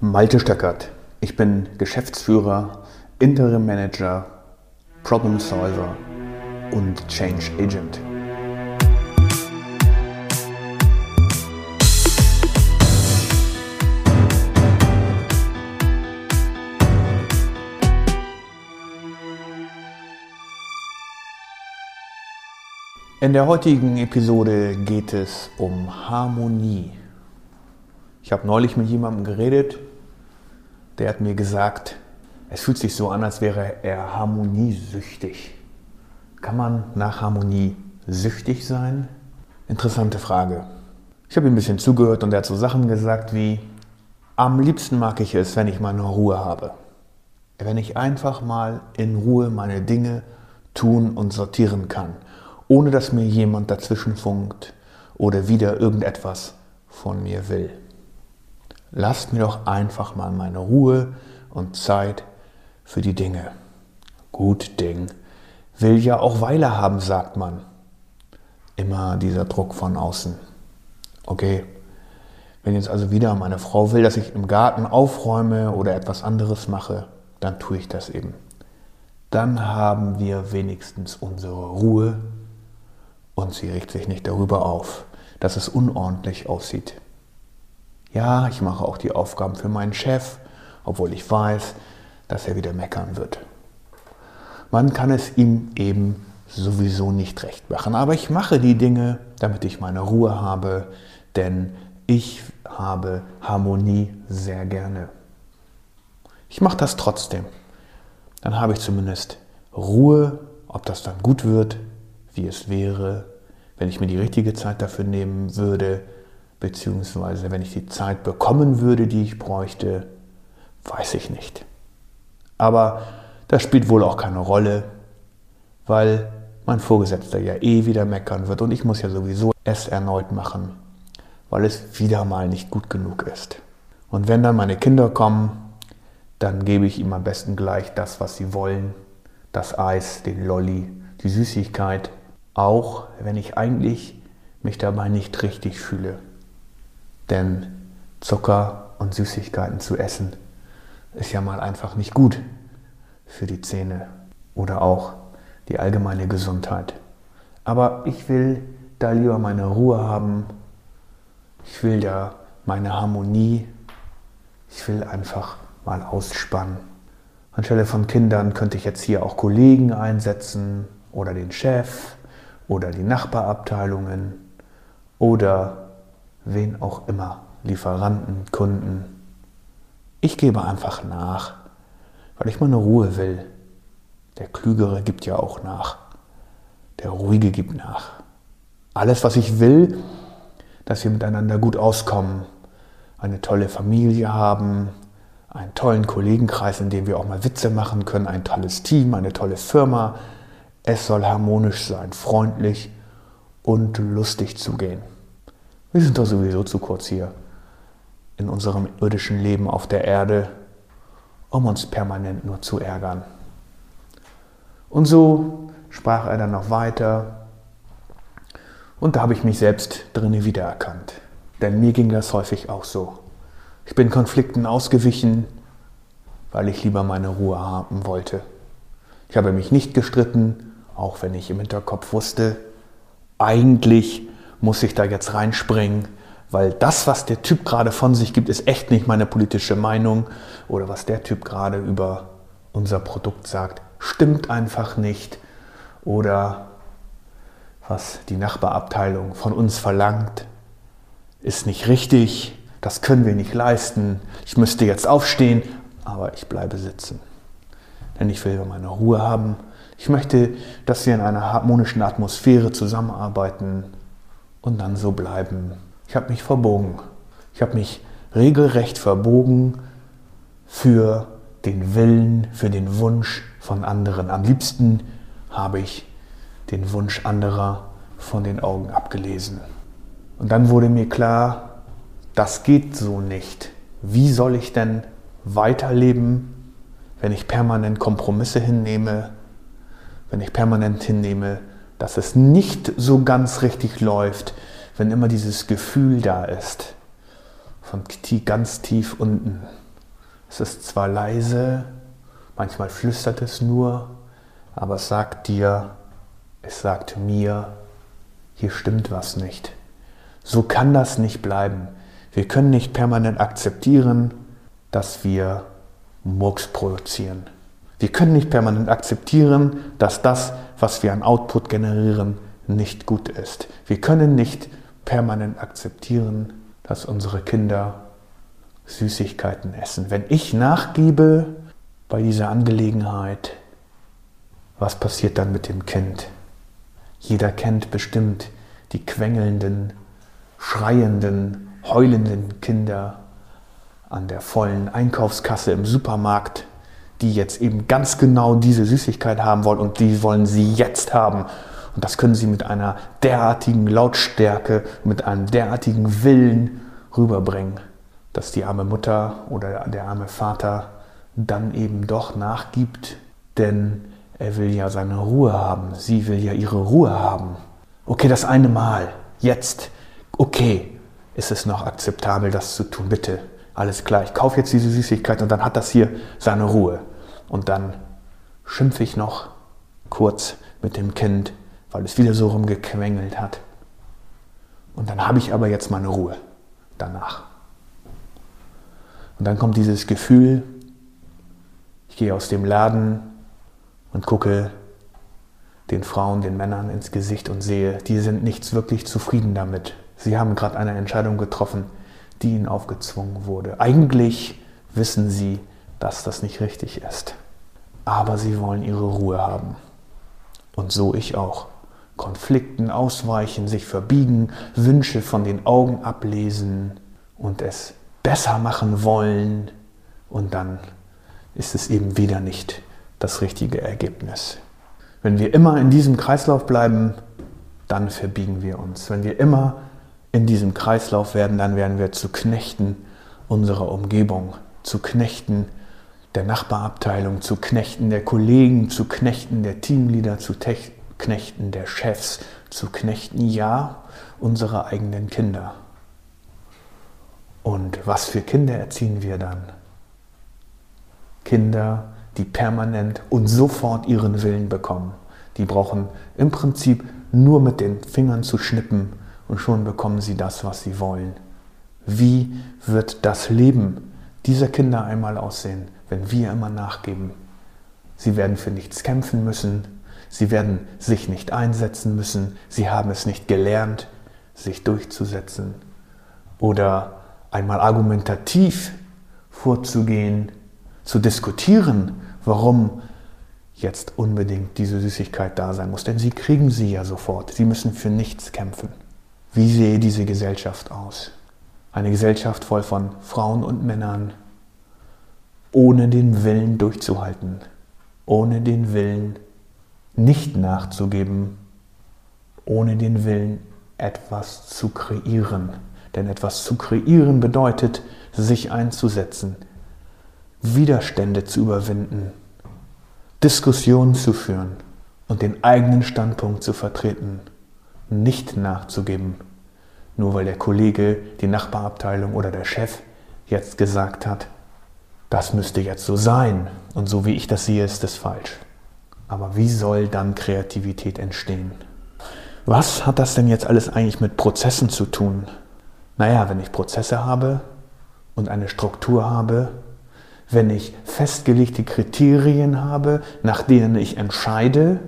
Malte Stöckert. Ich bin Geschäftsführer, Interim Manager, Problem Solver und Change Agent. In der heutigen Episode geht es um Harmonie. Ich habe neulich mit jemandem geredet, der hat mir gesagt, es fühlt sich so an, als wäre er harmoniesüchtig. Kann man nach Harmonie süchtig sein? Interessante Frage. Ich habe ihm ein bisschen zugehört und er hat so Sachen gesagt wie, am liebsten mag ich es, wenn ich meine Ruhe habe. Wenn ich einfach mal in Ruhe meine Dinge tun und sortieren kann ohne dass mir jemand dazwischen funkt oder wieder irgendetwas von mir will. Lasst mir doch einfach mal meine Ruhe und Zeit für die Dinge. Gut Ding will ja auch Weile haben, sagt man. Immer dieser Druck von außen. Okay, wenn jetzt also wieder meine Frau will, dass ich im Garten aufräume oder etwas anderes mache, dann tue ich das eben. Dann haben wir wenigstens unsere Ruhe und sie regt sich nicht darüber auf, dass es unordentlich aussieht. Ja, ich mache auch die Aufgaben für meinen Chef, obwohl ich weiß, dass er wieder meckern wird. Man kann es ihm eben sowieso nicht recht machen, aber ich mache die Dinge, damit ich meine Ruhe habe, denn ich habe Harmonie sehr gerne. Ich mache das trotzdem. Dann habe ich zumindest Ruhe, ob das dann gut wird, wie es wäre, wenn ich mir die richtige Zeit dafür nehmen würde, beziehungsweise wenn ich die Zeit bekommen würde, die ich bräuchte, weiß ich nicht. Aber das spielt wohl auch keine Rolle, weil mein Vorgesetzter ja eh wieder meckern wird und ich muss ja sowieso es erneut machen, weil es wieder mal nicht gut genug ist. Und wenn dann meine Kinder kommen, dann gebe ich ihm am besten gleich das, was sie wollen, das Eis, den Lolli, die Süßigkeit auch wenn ich eigentlich mich dabei nicht richtig fühle. Denn Zucker und Süßigkeiten zu essen ist ja mal einfach nicht gut für die Zähne oder auch die allgemeine Gesundheit. Aber ich will da lieber meine Ruhe haben. Ich will da meine Harmonie. Ich will einfach mal ausspannen. Anstelle von Kindern könnte ich jetzt hier auch Kollegen einsetzen oder den Chef oder die Nachbarabteilungen oder wen auch immer, Lieferanten, Kunden. Ich gebe einfach nach, weil ich meine Ruhe will. Der Klügere gibt ja auch nach. Der Ruhige gibt nach. Alles, was ich will, dass wir miteinander gut auskommen, eine tolle Familie haben, einen tollen Kollegenkreis, in dem wir auch mal Witze machen können, ein tolles Team, eine tolle Firma, es soll harmonisch sein, freundlich und lustig zugehen. Wir sind doch sowieso zu kurz hier in unserem irdischen Leben auf der Erde, um uns permanent nur zu ärgern. Und so sprach er dann noch weiter und da habe ich mich selbst drinnen wiedererkannt. Denn mir ging das häufig auch so. Ich bin Konflikten ausgewichen, weil ich lieber meine Ruhe haben wollte. Ich habe mich nicht gestritten, auch wenn ich im Hinterkopf wusste, eigentlich muss ich da jetzt reinspringen, weil das, was der Typ gerade von sich gibt, ist echt nicht meine politische Meinung oder was der Typ gerade über unser Produkt sagt, stimmt einfach nicht oder was die Nachbarabteilung von uns verlangt, ist nicht richtig, das können wir nicht leisten, ich müsste jetzt aufstehen, aber ich bleibe sitzen. Denn ich will meine Ruhe haben, ich möchte, dass wir in einer harmonischen Atmosphäre zusammenarbeiten und dann so bleiben. Ich habe mich verbogen. Ich habe mich regelrecht verbogen für den Willen, für den Wunsch von anderen. Am liebsten habe ich den Wunsch anderer von den Augen abgelesen. Und dann wurde mir klar, das geht so nicht. Wie soll ich denn weiterleben, wenn ich permanent Kompromisse hinnehme, wenn ich permanent hinnehme, dass es nicht so ganz richtig läuft, wenn immer dieses Gefühl da ist, von ganz tief unten, Es ist zwar leise, manchmal flüstert es nur, aber es sagt dir, es sagt mir, hier stimmt was nicht. So kann das nicht bleiben. Wir können nicht permanent akzeptieren, dass wir Murks produzieren. Wir können nicht permanent akzeptieren, dass das, was wir an Output generieren, nicht gut ist. Wir können nicht permanent akzeptieren, dass unsere Kinder Süßigkeiten essen. Wenn ich nachgebe bei dieser Angelegenheit, was passiert dann mit dem Kind? Jeder kennt bestimmt die quengelnden, schreienden, heulenden Kinder an der vollen Einkaufskasse im Supermarkt, die jetzt eben ganz genau diese Süßigkeit haben wollen und die wollen sie jetzt haben. Und das können sie mit einer derartigen Lautstärke, mit einem derartigen Willen rüberbringen, dass die arme Mutter oder der arme Vater dann eben doch nachgibt, denn er will ja seine Ruhe haben, sie will ja ihre Ruhe haben. Okay, das eine Mal, jetzt, okay, ist es noch akzeptabel, das zu tun, bitte, alles klar, ich kaufe jetzt diese Süßigkeit und dann hat das hier seine Ruhe. Und dann schimpfe ich noch kurz mit dem Kind, weil es wieder so rumgequengelt hat. Und dann habe ich aber jetzt meine Ruhe danach. Und dann kommt dieses Gefühl, ich gehe aus dem Laden und gucke den Frauen, den Männern ins Gesicht und sehe, die sind nicht wirklich zufrieden damit. Sie haben gerade eine Entscheidung getroffen, die ihnen aufgezwungen wurde. Eigentlich wissen sie, dass das nicht richtig ist. Aber sie wollen ihre Ruhe haben. Und so ich auch. Konflikten ausweichen, sich verbiegen, Wünsche von den Augen ablesen und es besser machen wollen. Und dann ist es eben wieder nicht das richtige Ergebnis. Wenn wir immer in diesem Kreislauf bleiben, dann verbiegen wir uns. Wenn wir immer in diesem Kreislauf werden, dann werden wir zu Knechten unserer Umgebung, zu Knechten der Nachbarabteilung, zu Knechten der Kollegen, zu Knechten der Teamleader, zu Knechten der Chefs, zu Knechten, ja, unserer eigenen Kinder. Und was für Kinder erziehen wir dann? Kinder, die permanent und sofort ihren Willen bekommen. Die brauchen im Prinzip nur mit den Fingern zu schnippen und schon bekommen sie das, was sie wollen. Wie wird das Leben dieser Kinder einmal aussehen, wenn wir immer nachgeben? Sie werden für nichts kämpfen müssen, sie werden sich nicht einsetzen müssen, sie haben es nicht gelernt, sich durchzusetzen oder einmal argumentativ vorzugehen, zu diskutieren, warum jetzt unbedingt diese Süßigkeit da sein muss. Denn sie kriegen sie ja sofort. Sie müssen für nichts kämpfen. Wie sehe diese Gesellschaft aus? Eine Gesellschaft voll von Frauen und Männern, ohne den Willen durchzuhalten, ohne den Willen nicht nachzugeben, ohne den Willen etwas zu kreieren. Denn etwas zu kreieren bedeutet, sich einzusetzen, Widerstände zu überwinden, Diskussionen zu führen und den eigenen Standpunkt zu vertreten nicht nachzugeben, nur weil der Kollege, die Nachbarabteilung oder der Chef jetzt gesagt hat, das müsste jetzt so sein und so wie ich das sehe, ist es falsch. Aber wie soll dann Kreativität entstehen? Was hat das denn jetzt alles eigentlich mit Prozessen zu tun? Naja, wenn ich Prozesse habe und eine Struktur habe, wenn ich festgelegte Kriterien habe, nach denen ich entscheide,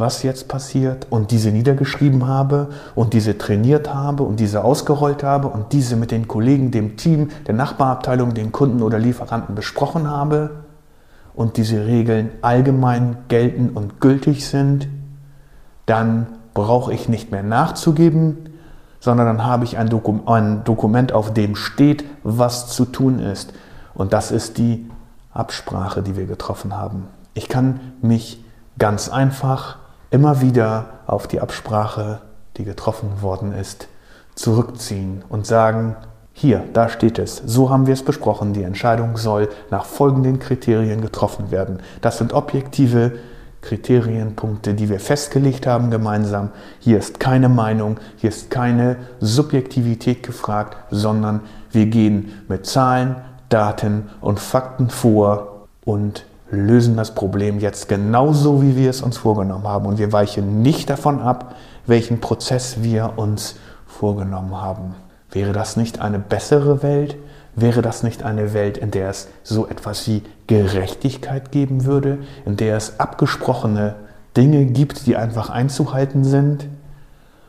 was jetzt passiert und diese niedergeschrieben habe und diese trainiert habe und diese ausgerollt habe und diese mit den Kollegen, dem Team, der Nachbarabteilung, den Kunden oder Lieferanten besprochen habe und diese Regeln allgemein gelten und gültig sind, dann brauche ich nicht mehr nachzugeben, sondern dann habe ich ein, Dokum ein Dokument, auf dem steht, was zu tun ist. Und das ist die Absprache, die wir getroffen haben. Ich kann mich ganz einfach immer wieder auf die Absprache, die getroffen worden ist, zurückziehen und sagen, hier, da steht es, so haben wir es besprochen, die Entscheidung soll nach folgenden Kriterien getroffen werden. Das sind objektive Kriterienpunkte, die wir festgelegt haben gemeinsam. Hier ist keine Meinung, hier ist keine Subjektivität gefragt, sondern wir gehen mit Zahlen, Daten und Fakten vor und lösen das Problem jetzt genauso, wie wir es uns vorgenommen haben. Und wir weichen nicht davon ab, welchen Prozess wir uns vorgenommen haben. Wäre das nicht eine bessere Welt? Wäre das nicht eine Welt, in der es so etwas wie Gerechtigkeit geben würde, in der es abgesprochene Dinge gibt, die einfach einzuhalten sind?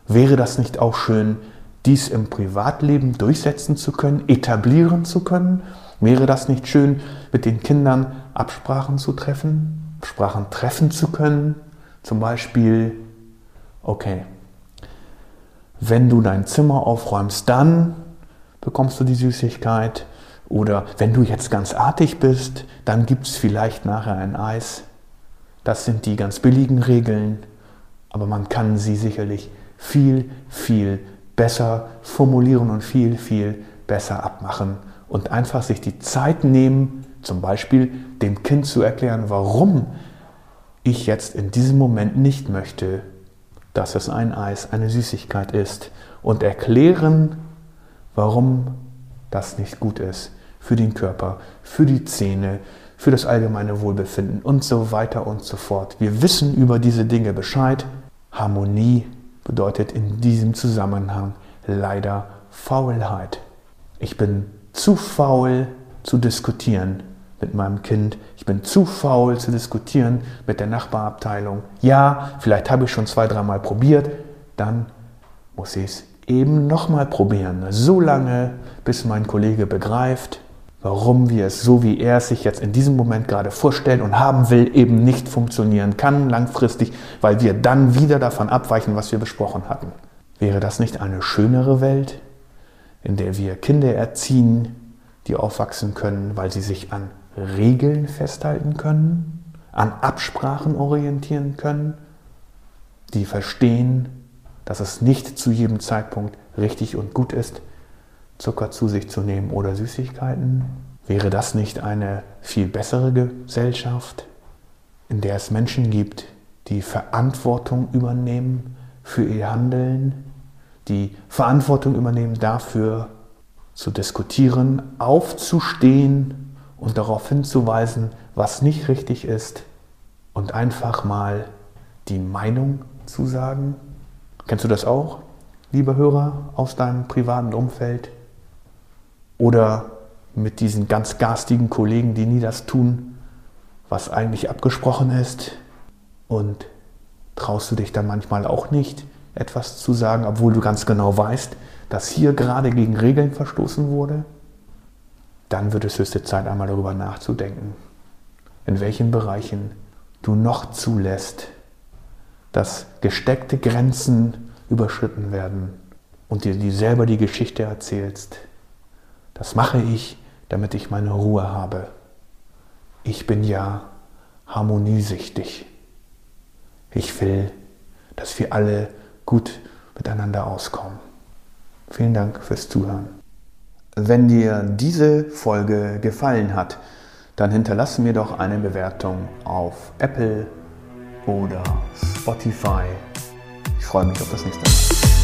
Wäre das nicht auch schön, dies im Privatleben durchsetzen zu können, etablieren zu können? Wäre das nicht schön, mit den Kindern Absprachen zu treffen, Absprachen treffen zu können? Zum Beispiel, okay, wenn du dein Zimmer aufräumst, dann bekommst du die Süßigkeit. Oder wenn du jetzt ganz artig bist, dann gibt es vielleicht nachher ein Eis. Das sind die ganz billigen Regeln, aber man kann sie sicherlich viel, viel besser formulieren und viel, viel besser abmachen und einfach sich die Zeit nehmen, zum Beispiel dem Kind zu erklären, warum ich jetzt in diesem Moment nicht möchte, dass es ein Eis, eine Süßigkeit ist und erklären, warum das nicht gut ist für den Körper, für die Zähne, für das allgemeine Wohlbefinden und so weiter und so fort. Wir wissen über diese Dinge Bescheid. Harmonie bedeutet in diesem Zusammenhang leider Faulheit. Ich bin zu faul zu diskutieren mit meinem Kind. Ich bin zu faul zu diskutieren mit der Nachbarabteilung. Ja, vielleicht habe ich schon zwei, dreimal probiert. Dann muss ich es eben nochmal probieren. So lange, bis mein Kollege begreift, warum wir es so, wie er es sich jetzt in diesem Moment gerade vorstellt und haben will, eben nicht funktionieren kann langfristig, weil wir dann wieder davon abweichen, was wir besprochen hatten. Wäre das nicht eine schönere Welt, in der wir Kinder erziehen, die aufwachsen können, weil sie sich an Regeln festhalten können, an Absprachen orientieren können, die verstehen, dass es nicht zu jedem Zeitpunkt richtig und gut ist, Zucker zu sich zu nehmen oder Süßigkeiten? Wäre das nicht eine viel bessere Gesellschaft, in der es Menschen gibt, die Verantwortung übernehmen für ihr Handeln, die Verantwortung übernehmen dafür, zu diskutieren, aufzustehen und darauf hinzuweisen, was nicht richtig ist und einfach mal die Meinung zu sagen? Kennst du das auch, lieber Hörer, aus deinem privaten Umfeld? Oder mit diesen ganz garstigen Kollegen, die nie das tun, was eigentlich abgesprochen ist? Und traust du dich dann manchmal auch nicht, etwas zu sagen, obwohl du ganz genau weißt, dass hier gerade gegen Regeln verstoßen wurde? Dann wird es höchste Zeit, einmal darüber nachzudenken, in welchen Bereichen du noch zulässt, dass gesteckte Grenzen überschritten werden und dir die selber die Geschichte erzählst. Das mache ich, damit ich meine Ruhe habe. Ich bin ja harmoniesüchtig. Ich will, dass wir alle gut miteinander auskommen. Vielen Dank fürs Zuhören. Wenn dir diese Folge gefallen hat, dann hinterlasse mir doch eine Bewertung auf Apple oder Spotify. Ich freue mich auf das nächste Mal.